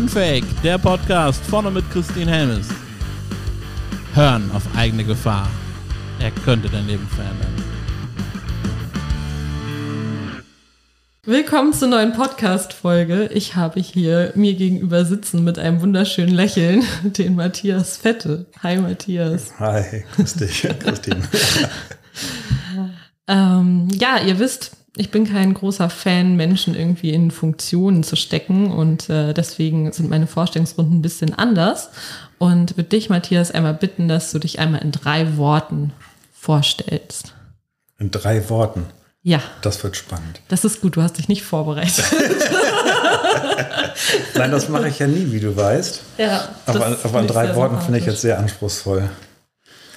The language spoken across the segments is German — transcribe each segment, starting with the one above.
Unfake, der Podcast vorne mit Christine Helmes. Hören auf eigene Gefahr. Er könnte dein Leben verändern. Willkommen zur neuen Podcast-Folge. Ich habe hier mir gegenüber sitzen mit einem wunderschönen Lächeln den Matthias Fette. Hi Matthias. Hi, grüß dich, Christine. ähm, ja, ihr wisst, ich bin kein großer Fan, Menschen irgendwie in Funktionen zu stecken und äh, deswegen sind meine Vorstellungsrunden ein bisschen anders. Und würde dich, Matthias, einmal bitten, dass du dich einmal in drei Worten vorstellst. In drei Worten? Ja. Das wird spannend. Das ist gut, du hast dich nicht vorbereitet. Nein, das mache ich ja nie, wie du weißt. Ja. Aber, aber in drei Worten finde ich jetzt sehr anspruchsvoll.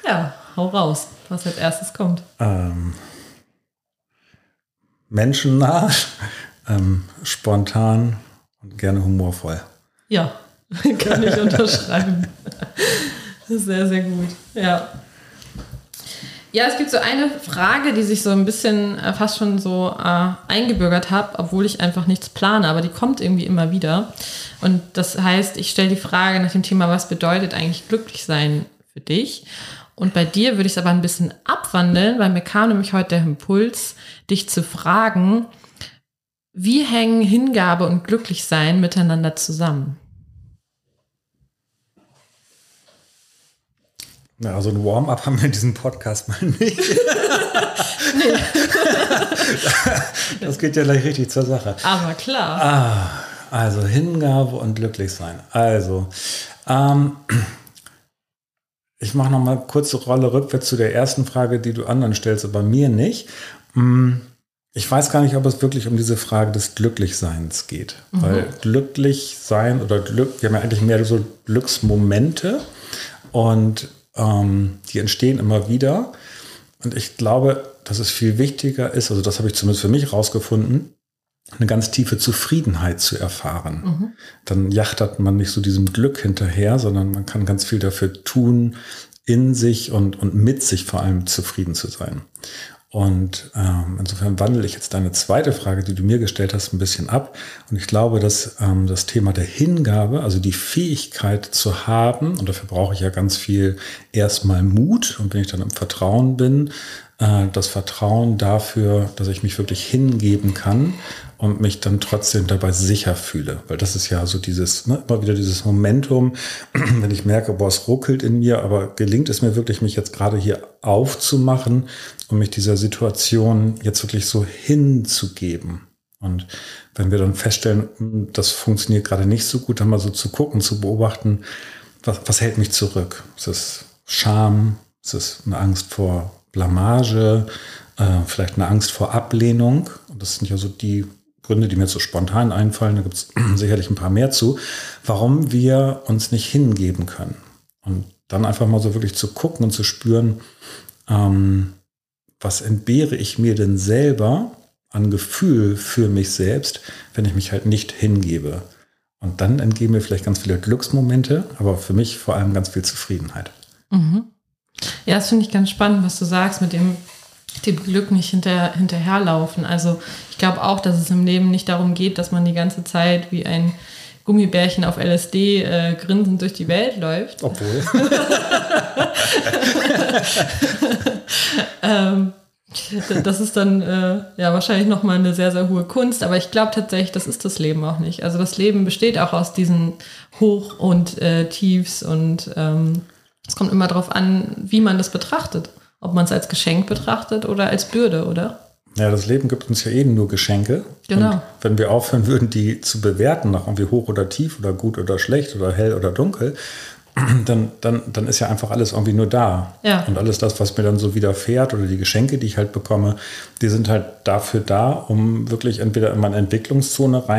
Ja, hau raus, was als erstes kommt. Ähm, menschennah, ähm, spontan und gerne humorvoll. Ja, kann ich unterschreiben. Sehr, sehr gut. Ja. Ja, es gibt so eine Frage, die sich so ein bisschen äh, fast schon so äh, eingebürgert hat, obwohl ich einfach nichts plane, aber die kommt irgendwie immer wieder. Und das heißt, ich stelle die Frage nach dem Thema, was bedeutet eigentlich glücklich sein für dich? Und bei dir würde ich es aber ein bisschen abwandeln, weil mir kam nämlich heute der Impuls, dich zu fragen, wie hängen Hingabe und Glücklichsein miteinander zusammen? Ja, also ein Warm-up haben wir in diesem Podcast mal nicht. das geht ja gleich richtig zur Sache. Aber klar. Ah, also Hingabe und Glücklichsein. Also, ähm, ich mache noch mal kurze Rolle rückwärts zu der ersten Frage, die du anderen stellst, aber mir nicht. Mm, ich weiß gar nicht, ob es wirklich um diese Frage des Glücklichseins geht. Mhm. Weil glücklich sein oder Glück, wir haben ja eigentlich mehr so Glücksmomente und ähm, die entstehen immer wieder. Und ich glaube, dass es viel wichtiger ist, also das habe ich zumindest für mich rausgefunden, eine ganz tiefe Zufriedenheit zu erfahren. Mhm. Dann jachtert man nicht so diesem Glück hinterher, sondern man kann ganz viel dafür tun, in sich und, und mit sich vor allem zufrieden zu sein. Und ähm, insofern wandle ich jetzt deine zweite Frage, die du mir gestellt hast, ein bisschen ab. Und ich glaube, dass ähm, das Thema der Hingabe, also die Fähigkeit zu haben, und dafür brauche ich ja ganz viel erstmal Mut, und wenn ich dann im Vertrauen bin, äh, das Vertrauen dafür, dass ich mich wirklich hingeben kann und mich dann trotzdem dabei sicher fühle. Weil das ist ja so dieses, ne, immer wieder dieses Momentum, wenn ich merke, boah, es ruckelt in mir, aber gelingt es mir wirklich, mich jetzt gerade hier aufzumachen und mich dieser Situation jetzt wirklich so hinzugeben. Und wenn wir dann feststellen, hm, das funktioniert gerade nicht so gut, dann mal so zu gucken, zu beobachten, was, was hält mich zurück? Ist es Scham? Ist es eine Angst vor Blamage, äh, vielleicht eine Angst vor Ablehnung. Und das sind ja so die Gründe, die mir so spontan einfallen. Da gibt es sicherlich ein paar mehr zu, warum wir uns nicht hingeben können. Und dann einfach mal so wirklich zu gucken und zu spüren, ähm, was entbehre ich mir denn selber an Gefühl für mich selbst, wenn ich mich halt nicht hingebe. Und dann entgehen mir vielleicht ganz viele Glücksmomente, aber für mich vor allem ganz viel Zufriedenheit. Mhm. Ja, das finde ich ganz spannend, was du sagst mit dem, dem Glück nicht hinter, hinterherlaufen. Also ich glaube auch, dass es im Leben nicht darum geht, dass man die ganze Zeit wie ein Gummibärchen auf LSD äh, grinsend durch die Welt läuft. Obwohl. ähm, das ist dann äh, ja wahrscheinlich nochmal eine sehr, sehr hohe Kunst, aber ich glaube tatsächlich, das ist das Leben auch nicht. Also das Leben besteht auch aus diesen Hoch- und äh, Tiefs und ähm, es kommt immer darauf an, wie man das betrachtet. Ob man es als Geschenk betrachtet oder als Bürde, oder? Ja, das Leben gibt uns ja eben nur Geschenke. Genau. Und wenn wir aufhören würden, die zu bewerten, nach irgendwie hoch oder tief oder gut oder schlecht oder hell oder dunkel, dann, dann, dann ist ja einfach alles irgendwie nur da. Ja. Und alles das, was mir dann so widerfährt oder die Geschenke, die ich halt bekomme, die sind halt dafür da, um wirklich entweder in meine Entwicklungszone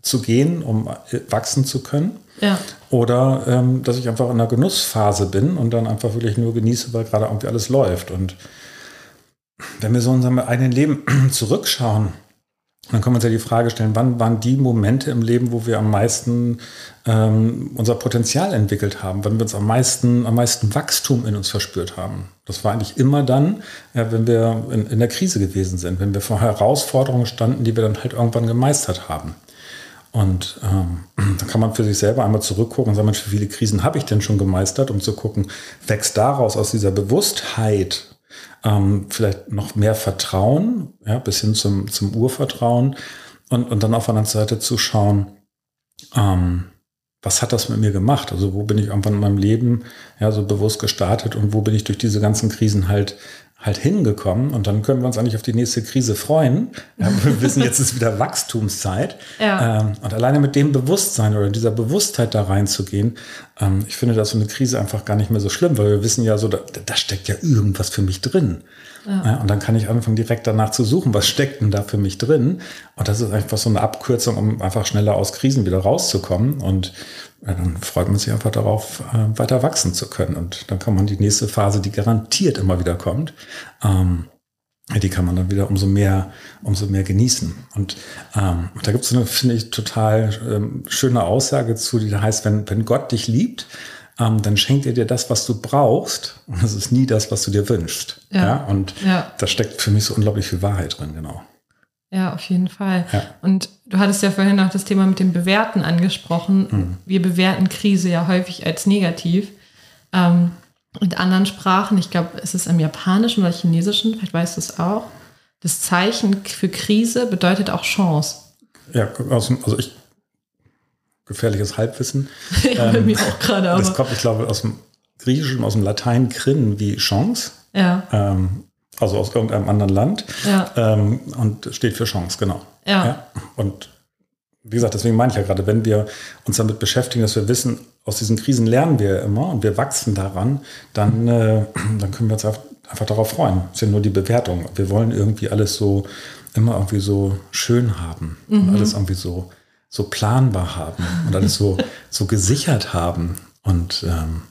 reinzugehen, um wachsen zu können. Ja. Oder ähm, dass ich einfach in einer Genussphase bin und dann einfach wirklich nur genieße, weil gerade irgendwie alles läuft. Und wenn wir so in unserem eigenen Leben zurückschauen, dann können wir uns ja die Frage stellen, wann waren die Momente im Leben, wo wir am meisten ähm, unser Potenzial entwickelt haben, wann wir uns am meisten, am meisten Wachstum in uns verspürt haben. Das war eigentlich immer dann, ja, wenn wir in, in der Krise gewesen sind, wenn wir vor Herausforderungen standen, die wir dann halt irgendwann gemeistert haben. Und ähm, da kann man für sich selber einmal zurückgucken und sagen, Mensch, wie viele Krisen habe ich denn schon gemeistert, um zu gucken, wächst daraus aus dieser Bewusstheit ähm, vielleicht noch mehr Vertrauen, ja, bis hin zum, zum Urvertrauen und, und dann auf der anderen Seite zu schauen, ähm, was hat das mit mir gemacht? Also wo bin ich irgendwann in meinem Leben ja so bewusst gestartet und wo bin ich durch diese ganzen Krisen halt halt hingekommen und dann können wir uns eigentlich auf die nächste Krise freuen. Wir wissen, jetzt ist wieder Wachstumszeit. Ja. Ähm, und alleine mit dem Bewusstsein oder dieser Bewusstheit da reinzugehen, ich finde das so eine Krise einfach gar nicht mehr so schlimm, weil wir wissen ja so, da, da steckt ja irgendwas für mich drin. Ja. Und dann kann ich anfangen, direkt danach zu suchen, was steckt denn da für mich drin. Und das ist einfach so eine Abkürzung, um einfach schneller aus Krisen wieder rauszukommen. Und dann freut man sich einfach darauf, äh, weiter wachsen zu können. Und dann kann man die nächste Phase, die garantiert immer wieder kommt, ähm, die kann man dann wieder umso mehr, umso mehr genießen. Und ähm, da gibt es eine, finde ich, total ähm, schöne Aussage zu, die da heißt, wenn, wenn Gott dich liebt, ähm, dann schenkt er dir das, was du brauchst. Und das ist nie das, was du dir wünschst. Ja. ja? Und ja. da steckt für mich so unglaublich viel Wahrheit drin, genau. Ja, auf jeden Fall. Ja. Und du hattest ja vorhin auch das Thema mit dem Bewerten angesprochen. Mhm. Wir bewerten Krise ja häufig als negativ. Ähm, in anderen Sprachen, ich glaube, es ist im Japanischen oder Chinesischen, vielleicht weißt du es auch, das Zeichen für Krise bedeutet auch Chance. Ja, also ich, gefährliches Halbwissen. ja, ähm, mir auch gerade. Das kommt, ich glaube, aus dem Griechischen, aus dem Latein Krin wie Chance. Ja. Ähm, also aus irgendeinem anderen Land. Ja. Ähm, und steht für Chance, genau. Ja. ja. Und wie gesagt, deswegen meine ich ja gerade, wenn wir uns damit beschäftigen, dass wir wissen, aus diesen Krisen lernen wir immer und wir wachsen daran, dann, äh, dann können wir uns einfach darauf freuen. Das ist ja nur die Bewertung. Wir wollen irgendwie alles so immer irgendwie so schön haben mhm. und alles irgendwie so, so planbar haben und alles so, so gesichert haben. Und ähm,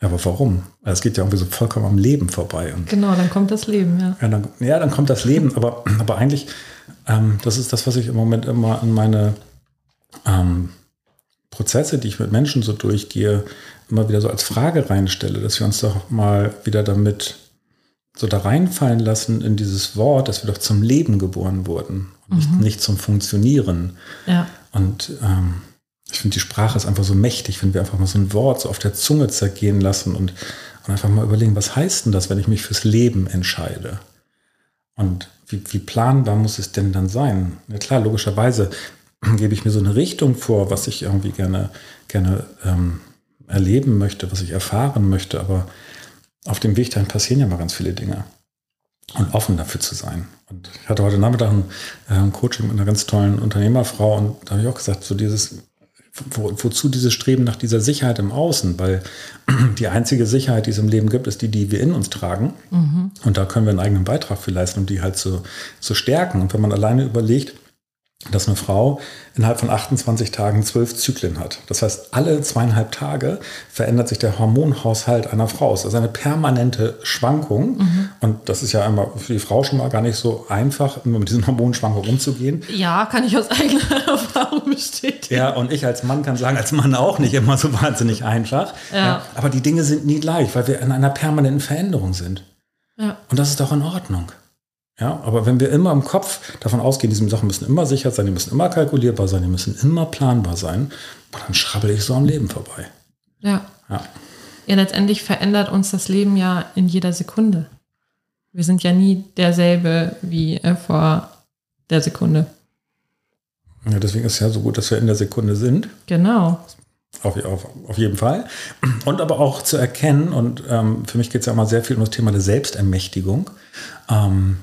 ja, aber warum? Es geht ja irgendwie so vollkommen am Leben vorbei. Und genau, dann kommt das Leben, ja. Ja, dann, ja, dann kommt das Leben, aber, aber eigentlich, ähm, das ist das, was ich im Moment immer in meine ähm, Prozesse, die ich mit Menschen so durchgehe, immer wieder so als Frage reinstelle, dass wir uns doch mal wieder damit so da reinfallen lassen in dieses Wort, dass wir doch zum Leben geboren wurden und nicht, mhm. nicht zum Funktionieren. Ja. Und ähm, ich finde, die Sprache ist einfach so mächtig, wenn wir einfach mal so ein Wort so auf der Zunge zergehen lassen und, und einfach mal überlegen, was heißt denn das, wenn ich mich fürs Leben entscheide? Und wie, wie planbar muss es denn dann sein? Ja klar, logischerweise gebe ich mir so eine Richtung vor, was ich irgendwie gerne, gerne ähm, erleben möchte, was ich erfahren möchte, aber auf dem Weg dahin passieren ja mal ganz viele Dinge. Und offen dafür zu sein. Und ich hatte heute Nachmittag ein, äh, ein Coaching mit einer ganz tollen Unternehmerfrau und da habe ich auch gesagt, so dieses, wo, wozu dieses Streben nach dieser Sicherheit im Außen? Weil die einzige Sicherheit, die es im Leben gibt, ist die, die wir in uns tragen. Mhm. Und da können wir einen eigenen Beitrag für leisten, um die halt zu, zu stärken. Und wenn man alleine überlegt, dass eine Frau innerhalb von 28 Tagen zwölf Zyklen hat. Das heißt, alle zweieinhalb Tage verändert sich der Hormonhaushalt einer Frau. Es ist eine permanente Schwankung. Mhm. Und das ist ja einmal für die Frau schon mal gar nicht so einfach, mit diesen Hormonschwankungen umzugehen. Ja, kann ich aus eigener Erfahrung bestätigen. Ja, und ich als Mann kann sagen, als Mann auch nicht immer so wahnsinnig einfach. Ja. ja aber die Dinge sind nie gleich, weil wir in einer permanenten Veränderung sind. Ja. Und das ist doch in Ordnung. Ja, aber wenn wir immer im Kopf davon ausgehen, diese Sachen müssen immer sicher sein, die müssen immer kalkulierbar sein, die müssen immer planbar sein, dann schrabbel ich so am Leben vorbei. Ja. ja. Ja, letztendlich verändert uns das Leben ja in jeder Sekunde. Wir sind ja nie derselbe wie äh, vor der Sekunde. Ja, deswegen ist es ja so gut, dass wir in der Sekunde sind. Genau. Auf, auf, auf jeden Fall. Und aber auch zu erkennen, und ähm, für mich geht es ja immer sehr viel um das Thema der Selbstermächtigung. Ähm,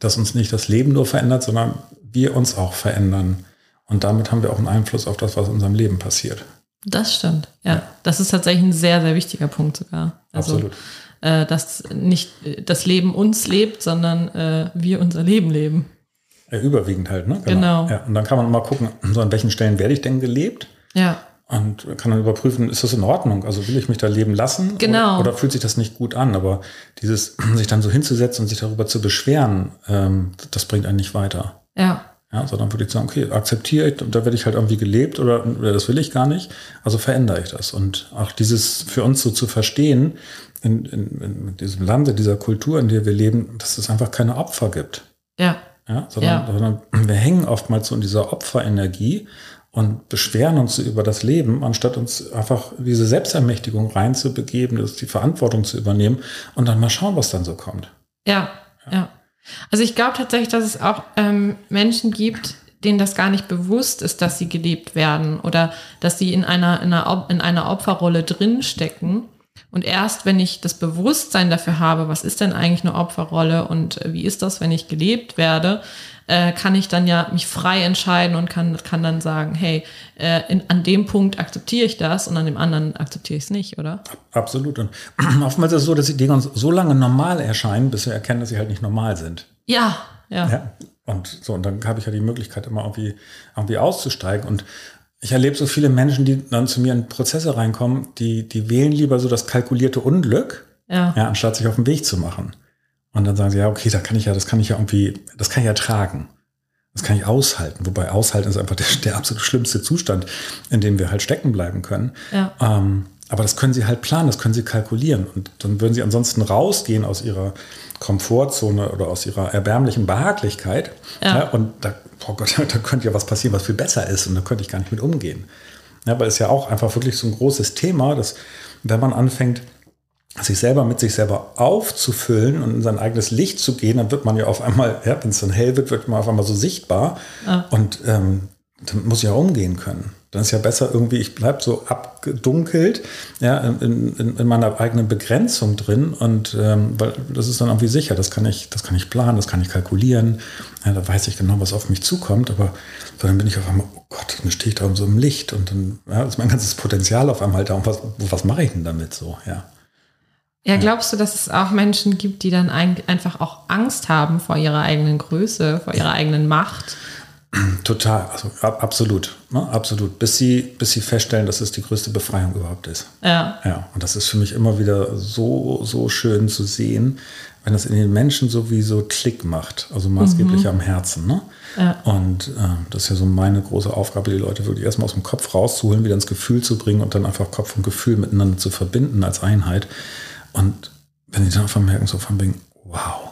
dass uns nicht das Leben nur verändert, sondern wir uns auch verändern. Und damit haben wir auch einen Einfluss auf das, was in unserem Leben passiert. Das stimmt, ja. ja. Das ist tatsächlich ein sehr, sehr wichtiger Punkt sogar. Also, Absolut. Äh, dass nicht das Leben uns lebt, sondern äh, wir unser Leben leben. Ja, überwiegend halt, ne? Genau. genau. Ja, und dann kann man mal gucken, so an welchen Stellen werde ich denn gelebt? Ja. Und kann dann überprüfen, ist das in Ordnung? Also will ich mich da leben lassen? Genau. Oder, oder fühlt sich das nicht gut an? Aber dieses, sich dann so hinzusetzen und sich darüber zu beschweren, ähm, das bringt einen nicht weiter. Ja. Ja, sondern würde ich sagen, okay, akzeptiere ich, da werde ich halt irgendwie gelebt oder, oder das will ich gar nicht. Also verändere ich das. Und auch dieses für uns so zu verstehen, in, in, in diesem Lande, dieser Kultur, in der wir leben, dass es einfach keine Opfer gibt. Ja. ja, sondern, Ja. sondern wir hängen oftmals so in dieser Opferenergie und beschweren uns über das Leben, anstatt uns einfach in diese Selbstermächtigung reinzubegeben, die Verantwortung zu übernehmen und dann mal schauen, was dann so kommt. Ja, ja. Also ich glaube tatsächlich, dass es auch ähm, Menschen gibt, denen das gar nicht bewusst ist, dass sie geliebt werden oder dass sie in einer, in einer, in einer Opferrolle drinstecken. Und erst wenn ich das Bewusstsein dafür habe, was ist denn eigentlich eine Opferrolle und äh, wie ist das, wenn ich gelebt werde, äh, kann ich dann ja mich frei entscheiden und kann, kann dann sagen, hey, äh, in, an dem Punkt akzeptiere ich das und an dem anderen akzeptiere ich es nicht, oder? Absolut. Und oftmals ist es so, dass die Dinge uns so lange normal erscheinen, bis wir erkennen, dass sie halt nicht normal sind. Ja, ja. Ja. Und so, und dann habe ich ja die Möglichkeit, immer irgendwie, irgendwie auszusteigen. Und ich erlebe so viele Menschen, die dann zu mir in Prozesse reinkommen, die, die wählen lieber so das kalkulierte Unglück, ja. ja, anstatt sich auf den Weg zu machen. Und dann sagen sie, ja, okay, da kann ich ja, das kann ich ja irgendwie, das kann ich ja tragen. Das kann ich aushalten. Wobei aushalten ist einfach der, der absolut schlimmste Zustand, in dem wir halt stecken bleiben können. Ja. Ähm, aber das können sie halt planen, das können sie kalkulieren. Und dann würden sie ansonsten rausgehen aus ihrer Komfortzone oder aus ihrer erbärmlichen Behaglichkeit. Ja. und da, oh Gott, da könnte ja was passieren, was viel besser ist. Und da könnte ich gar nicht mit umgehen. Ja, weil es ja auch einfach wirklich so ein großes Thema, dass wenn man anfängt, sich selber mit sich selber aufzufüllen und in sein eigenes Licht zu gehen, dann wird man ja auf einmal, ja, wenn es dann hell wird, wird man auf einmal so sichtbar. Ja. Und ähm, dann muss ich ja umgehen können. Dann ist ja besser irgendwie, ich bleibe so abgedunkelt, ja, in, in, in meiner eigenen Begrenzung drin und ähm, weil das ist dann irgendwie sicher, das kann ich, das kann ich planen, das kann ich kalkulieren, ja, da weiß ich genau, was auf mich zukommt, aber dann bin ich auf einmal, oh Gott, dann stehe ich da in so im Licht und dann ja, ist mein ganzes Potenzial auf einmal da und was, was mache ich denn damit so, ja. Ja, glaubst du, dass es auch Menschen gibt, die dann ein, einfach auch Angst haben vor ihrer eigenen Größe, vor ihrer eigenen Macht? Total, also ab, absolut, ne, absolut, bis sie, bis sie feststellen, dass es die größte Befreiung überhaupt ist. Ja, Ja, und das ist für mich immer wieder so, so schön zu sehen, wenn das in den Menschen sowieso Klick macht, also maßgeblich am Herzen. Ne? Ja. Und äh, das ist ja so meine große Aufgabe, die Leute wirklich erstmal aus dem Kopf rauszuholen, wieder ins Gefühl zu bringen und dann einfach Kopf und Gefühl miteinander zu verbinden als Einheit. Und wenn sie dann einfach merken, so von wegen, wow,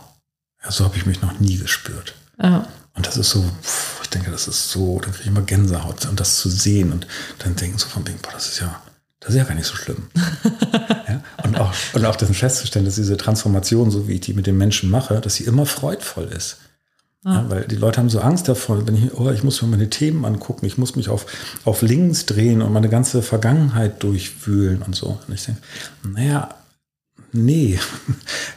ja, so habe ich mich noch nie gespürt. ja, Und das ist so, pff, ich denke, das ist so, dann kriege ich immer Gänsehaut und das zu sehen und dann denken so von wegen, boah, das ist ja, das ist ja gar nicht so schlimm. ja? und, auch, und auch das festzustellen, dass diese Transformation, so wie ich die mit den Menschen mache, dass sie immer freudvoll ist. Ja, weil die Leute haben so Angst davor, wenn ich, oh, ich muss mir meine Themen angucken, ich muss mich auf, auf links drehen und meine ganze Vergangenheit durchwühlen und so. Und ich denke, naja, nee.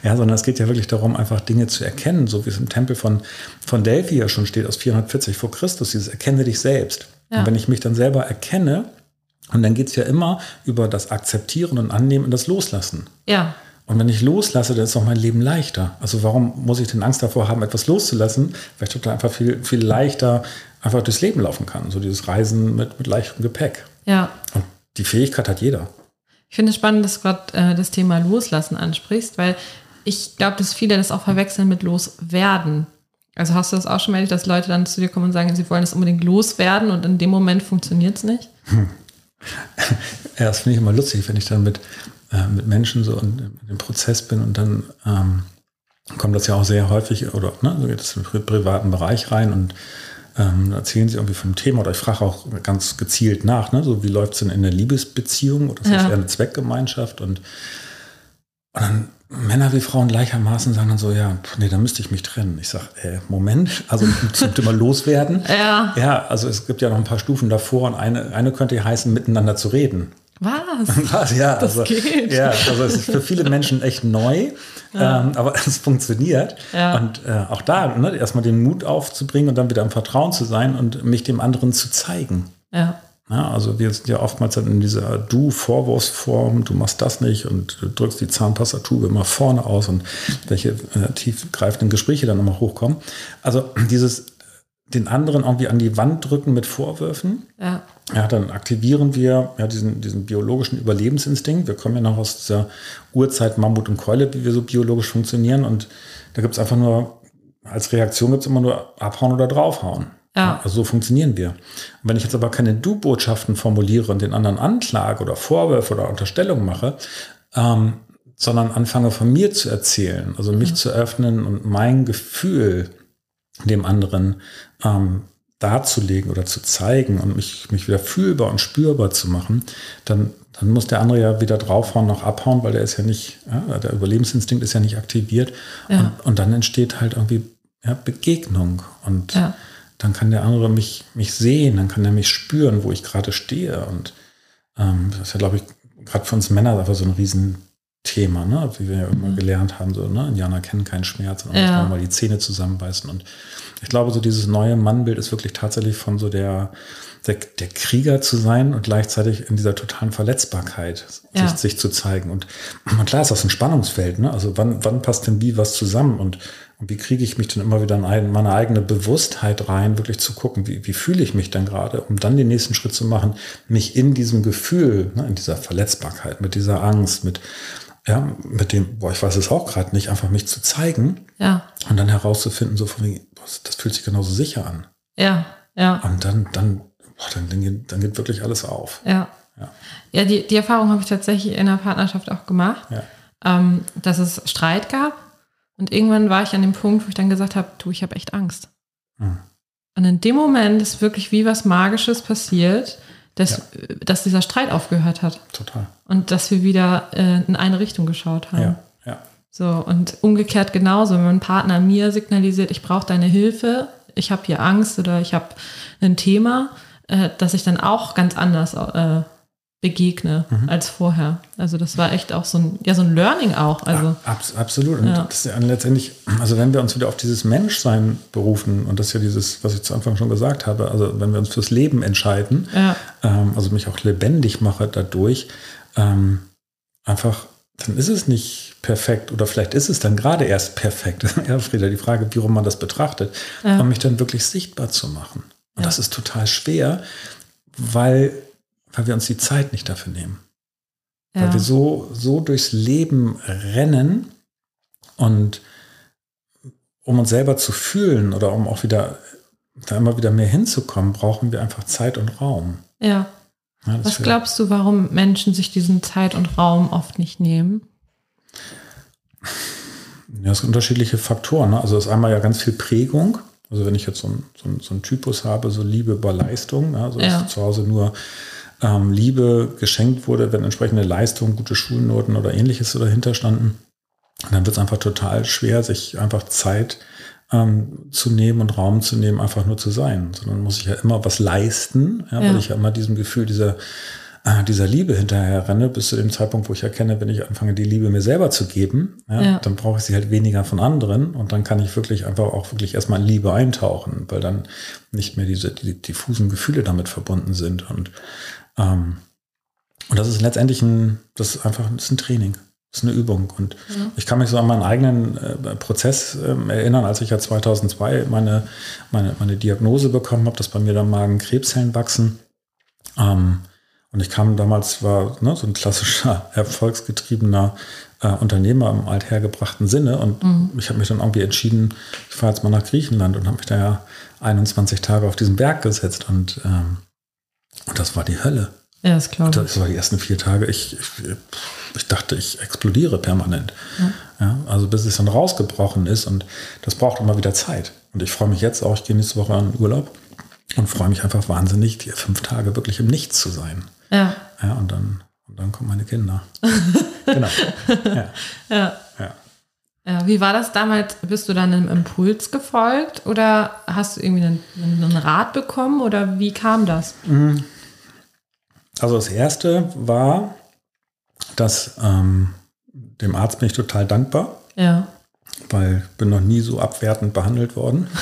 Ja, sondern es geht ja wirklich darum, einfach Dinge zu erkennen, so wie es im Tempel von, von Delphi ja schon steht, aus 440 vor Christus, dieses Erkenne dich selbst. Ja. Und wenn ich mich dann selber erkenne, und dann geht es ja immer über das Akzeptieren und Annehmen und das Loslassen. ja, Und wenn ich loslasse, dann ist auch mein Leben leichter. Also warum muss ich denn Angst davor haben, etwas loszulassen, weil ich total einfach viel, viel leichter einfach durchs Leben laufen kann. So dieses Reisen mit, mit leichtem Gepäck. ja. Und die Fähigkeit hat jeder. Ich finde es spannend, dass du gerade äh, das Thema Loslassen ansprichst, weil ich glaube, dass viele das auch verwechseln mit Loswerden. Also hast du das auch schon erlebt, dass Leute dann zu dir kommen und sagen, sie wollen es unbedingt loswerden und in dem Moment funktioniert es nicht? Ja, das finde ich immer lustig, wenn ich dann mit, äh, mit Menschen so in, dem Prozess bin und dann ähm, kommt das ja auch sehr häufig oder ne, so geht es im pri privaten Bereich rein und ähm, erzählen sie irgendwie vom Thema oder ich frage auch ganz gezielt nach, ne, so wie läuft es denn in der Liebesbeziehung oder ist das Ja. eher eine Zweckgemeinschaft und, und dann Männer wie Frauen gleichermaßen sagen dann so, ja, nee, da müsste ich mich trennen. Ich sage, äh, Moment, also zum Thema loswerden. Ja. Ja, also es gibt ja noch ein paar Stufen davor und eine, eine könnte ja heißen, miteinander zu reden. Was? Was? Ja, Das also, geht. ja, also es ist für viele Menschen echt neu, ähm, aber es funktioniert. Ja. Und äh, auch da, ne, erstmal den Mut aufzubringen und dann wieder im Vertrauen zu sein und mich dem anderen zu zeigen. Ja. Ja, also wir sind ja oftmals in dieser Du-Vorwurfsform, du machst das nicht und du drückst die Zahnpastatube immer vorne aus und welche äh, tiefgreifenden Gespräche dann immer hochkommen. Also dieses den anderen irgendwie an die Wand drücken mit Vorwürfen, Ja. Ja, dann aktivieren wir ja diesen, diesen biologischen Überlebensinstinkt. Wir kommen ja noch aus dieser Urzeit Mammut und Keule, wie wir so biologisch funktionieren. Und da gibt es einfach nur, als Reaktion gibt es immer nur abhauen oder draufhauen. Ja. Also so funktionieren wir. Und wenn ich jetzt aber keine Du-Botschaften formuliere und den anderen anklage oder Vorwürfe oder Unterstellungen mache, ähm, sondern anfange von mir zu erzählen, also mich zu öffnen und mein Gefühl dem anderen ähm, darzulegen oder zu zeigen und mich, mich wieder fühlbar und spürbar zu machen, dann, dann muss der andere ja wieder draufhauen, noch abhauen, weil der ist ja nicht, ja, der Überlebensinstinkt ist ja nicht aktiviert. Ja. Und, und, dann entsteht halt irgendwie ja, Begegnung und dann kann der andere mich, mich sehen, dann kann er mich spüren, wo ich gerade stehe. Und ähm, das ist ja, glaube ich, gerade für uns Männer einfach so ein Riesenthema, ne? wie wir ja immer mhm. gelernt haben, so, ne? Indianer kennen keinen Schmerz und ja. mal die Zähne zusammenbeißen. Und ich glaube, so dieses neue Mannbild ist wirklich tatsächlich von so der, der, der Krieger zu sein und gleichzeitig in dieser totalen Verletzbarkeit ja. sich, sich, zu zeigen. Und, und klar ist das ein Spannungsfeld, ne? Also wann, wann passt denn wie was zusammen? Und, und wie kriege ich mich dann immer wieder in meine eigene Bewusstheit rein, wirklich zu gucken, wie, wie fühle ich mich denn gerade, um dann den nächsten Schritt zu machen, mich in diesem Gefühl, ne, in dieser Verletzbarkeit, mit dieser Angst, mit, ja, mit dem, boah, ich weiß es auch gerade nicht, einfach mich zu zeigen ja. und dann herauszufinden, so von wie, boah, das fühlt sich genauso sicher an. Ja, ja. Und dann, dann, boah, dann, dann, geht, dann geht wirklich alles auf. Ja. Ja, ja die, die Erfahrung habe ich tatsächlich in der Partnerschaft auch gemacht, ja. ähm, dass es Streit gab und irgendwann war ich an dem Punkt, wo ich dann gesagt habe, du, ich habe echt Angst. Mhm. Und in dem Moment ist wirklich wie was Magisches passiert, dass, ja. dass dieser Streit aufgehört hat. Total. Und dass wir wieder äh, in eine Richtung geschaut haben. Ja, ja. So, und umgekehrt genauso, wenn mein Partner mir signalisiert, ich brauche deine Hilfe, ich habe hier Angst oder ich habe ein Thema, äh, dass ich dann auch ganz anders äh, begegne mhm. als vorher. Also das war echt auch so ein, ja, so ein Learning auch. Also, ja, absolut. Und ja. das ist ja letztendlich, also wenn wir uns wieder auf dieses Menschsein berufen, und das ist ja dieses, was ich zu Anfang schon gesagt habe, also wenn wir uns fürs Leben entscheiden, ja. ähm, also mich auch lebendig mache dadurch, ähm, einfach, dann ist es nicht perfekt oder vielleicht ist es dann gerade erst perfekt. ja, Frieda, die Frage, wie rum man das betrachtet, um mich dann wirklich sichtbar zu machen. Und das ist total schwer, weil weil wir uns die Zeit nicht dafür nehmen. Ja. Weil wir so, so durchs Leben rennen und um uns selber zu fühlen oder um auch wieder da immer wieder mehr hinzukommen, brauchen wir einfach Zeit und Raum. Ja. ja Was glaubst du, warum Menschen sich diesen Zeit und Raum oft nicht nehmen? Ja, es sind unterschiedliche Faktoren. Ne? Also es ist einmal ja ganz viel Prägung. Also wenn ich jetzt so einen so so ein Typus habe, so Liebe über Leistung, also ja. zu Hause nur ähm, Liebe geschenkt wurde, wenn entsprechende Leistungen, gute Schulnoten oder ähnliches dahinter standen, dann wird es einfach total schwer, sich einfach Zeit ähm, zu nehmen und Raum zu nehmen, einfach nur zu sein. Sondern muss ich ja immer was leisten, ja, ja. weil ich ja immer diesem Gefühl dieser, äh, dieser Liebe hinterher renne, bis zu dem Zeitpunkt, wo ich erkenne, wenn ich anfange, die Liebe mir selber zu geben, ja, ja. dann brauche ich sie halt weniger von anderen und dann kann ich wirklich einfach auch wirklich erstmal in Liebe eintauchen, weil dann nicht mehr diese die, diffusen Gefühle damit verbunden sind. Und ähm, und das ist letztendlich ein, das ist einfach das ist ein Training. Das ist eine Übung. Und ja. ich kann mich so an meinen eigenen äh, Prozess äh, erinnern, als ich ja 2002 meine, meine, meine Diagnose bekommen habe, dass bei mir da Magenkrebszellen wachsen. Ähm, und ich kam damals, war ne, so ein klassischer, erfolgsgetriebener äh, Unternehmer im althergebrachten Sinne. Und mhm. ich habe mich dann irgendwie entschieden, ich fahre jetzt mal nach Griechenland und habe mich da ja 21 Tage auf diesen Berg gesetzt. Und ähm, und das war die Hölle. Ja, das glaube ich. Das war die ersten vier Tage. Ich, ich, ich dachte, ich explodiere permanent. Ja. ja. also bis es dann rausgebrochen ist. Und das braucht immer wieder Zeit. Und ich freue mich jetzt auch, ich gehe nächste Woche in Urlaub und freue mich einfach wahnsinnig, die fünf Tage wirklich im Nichts zu sein. Ja. Ja, und dann, und dann kommen meine Kinder. genau. Ja. ja. ja. Ja, wie war das damals? Bist du dann einem Impuls gefolgt oder hast du irgendwie einen, einen Rat bekommen oder wie kam das? Mhm. Also das erste war, dass ähm, dem Arzt bin ich total dankbar. Ja. Weil ich bin noch nie so abwertend behandelt worden.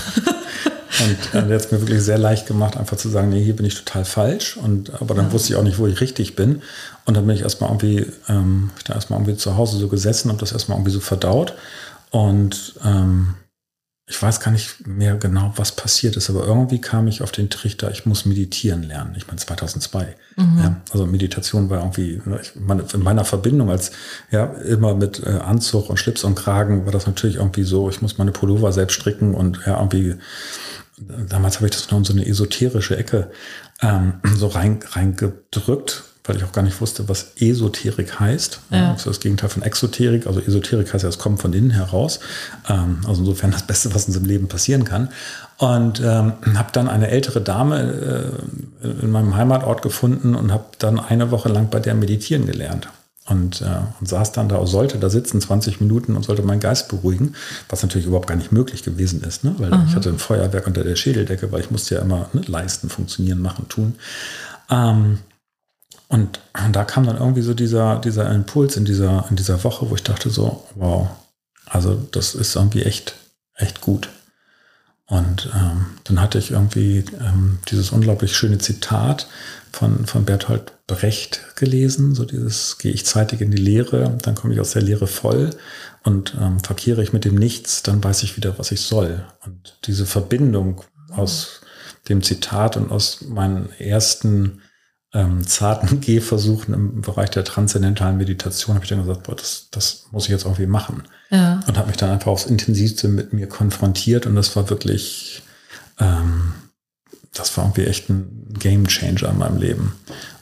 Und äh, der hat es mir wirklich sehr leicht gemacht, einfach zu sagen, nee, hier bin ich total falsch. Und aber dann ja. wusste ich auch nicht, wo ich richtig bin. Und dann bin ich erstmal irgendwie, ähm, ich da erstmal irgendwie zu Hause so gesessen und das erstmal irgendwie so verdaut. Und ähm, ich weiß gar nicht mehr genau, was passiert ist, aber irgendwie kam ich auf den Trichter, ich muss meditieren lernen. Ich meine 2002. Mhm. Ja, also Meditation war irgendwie, ne, ich meine, in meiner Verbindung als ja immer mit äh, Anzug und Schlips und Kragen war das natürlich irgendwie so, ich muss meine Pullover selbst stricken und ja irgendwie damals habe ich das noch in so eine esoterische Ecke ähm, so rein reingedrückt, weil ich auch gar nicht wusste, was Esoterik heißt. Ja. Das ist das Gegenteil von Exoterik. Also Esoterik heißt ja, es kommt von innen heraus. Ähm, also insofern das Beste, was uns im Leben passieren kann. Und ähm, habe dann eine ältere Dame äh, in meinem Heimatort gefunden und habe dann eine Woche lang bei der meditieren gelernt. Und, äh, und saß dann da, sollte da sitzen, 20 Minuten und sollte meinen Geist beruhigen, was natürlich überhaupt gar nicht möglich gewesen ist, ne? weil Aha. ich hatte ein Feuerwerk unter der Schädeldecke, weil ich musste ja immer ne, leisten, funktionieren, machen, tun. Ähm, und, da kam dann irgendwie so dieser, dieser Impuls in dieser, in dieser Woche, wo ich dachte so, wow, also das ist irgendwie echt, echt gut. Und ähm, dann hatte ich irgendwie ähm, dieses unglaublich schöne Zitat von, von Bertolt Brecht gelesen, so dieses, gehe ich zeitig in die Lehre, dann komme ich aus der Lehre voll und ähm, verkehre ich mit dem Nichts, dann weiß ich wieder, was ich soll. Und diese Verbindung aus dem Zitat und aus meinen ersten ähm, zarten Gehversuchen im Bereich der transzendentalen Meditation habe ich dann gesagt, boah, das, das muss ich jetzt irgendwie machen. Ja. Und habe mich dann einfach aufs Intensivste mit mir konfrontiert und das war wirklich, ähm, das war irgendwie echt ein Game Changer in meinem Leben.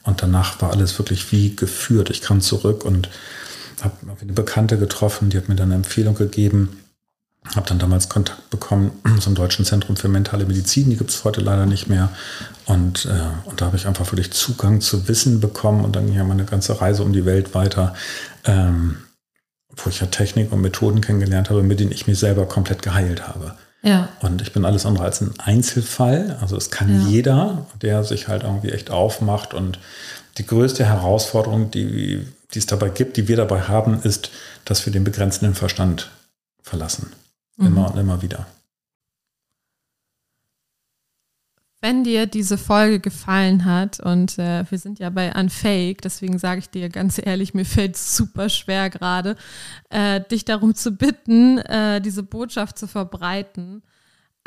Und danach war alles wirklich wie geführt. Ich kam zurück und habe eine Bekannte getroffen, die hat mir dann eine Empfehlung gegeben. Habe dann damals Kontakt bekommen zum Deutschen Zentrum für mentale Medizin, die gibt es heute leider nicht mehr. Und, äh, und da habe ich einfach wirklich Zugang zu Wissen bekommen und dann ging ja meine ganze Reise um die Welt weiter, ähm, wo ich ja Technik und Methoden kennengelernt habe, mit denen ich mich selber komplett geheilt habe. Ja. Und ich bin alles andere als ein Einzelfall. Also es kann ja. jeder, der sich halt irgendwie echt aufmacht. Und die größte Herausforderung, die, die es dabei gibt, die wir dabei haben, ist, dass wir den begrenzenden Verstand verlassen. Mhm. Immer und immer wieder. Wenn dir diese Folge gefallen hat, und äh, wir sind ja bei Unfake, deswegen sage ich dir ganz ehrlich, mir fällt es super schwer gerade, äh, dich darum zu bitten, äh, diese Botschaft zu verbreiten.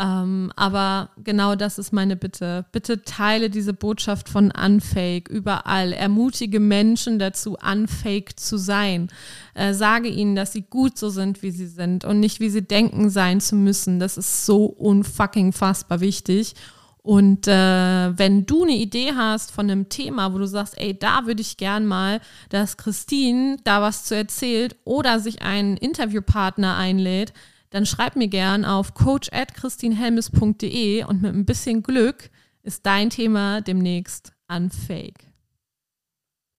Ähm, aber genau das ist meine Bitte. Bitte teile diese Botschaft von Unfake überall. Ermutige Menschen dazu, Unfake zu sein. Äh, sage ihnen, dass sie gut so sind, wie sie sind und nicht, wie sie denken sein zu müssen. Das ist so unfucking fassbar wichtig. Und äh, wenn du eine Idee hast von einem Thema, wo du sagst, ey, da würde ich gern mal, dass Christine da was zu erzählt oder sich einen Interviewpartner einlädt, dann schreib mir gern auf coach@christinhelmes.de und mit ein bisschen Glück ist dein Thema demnächst unfake.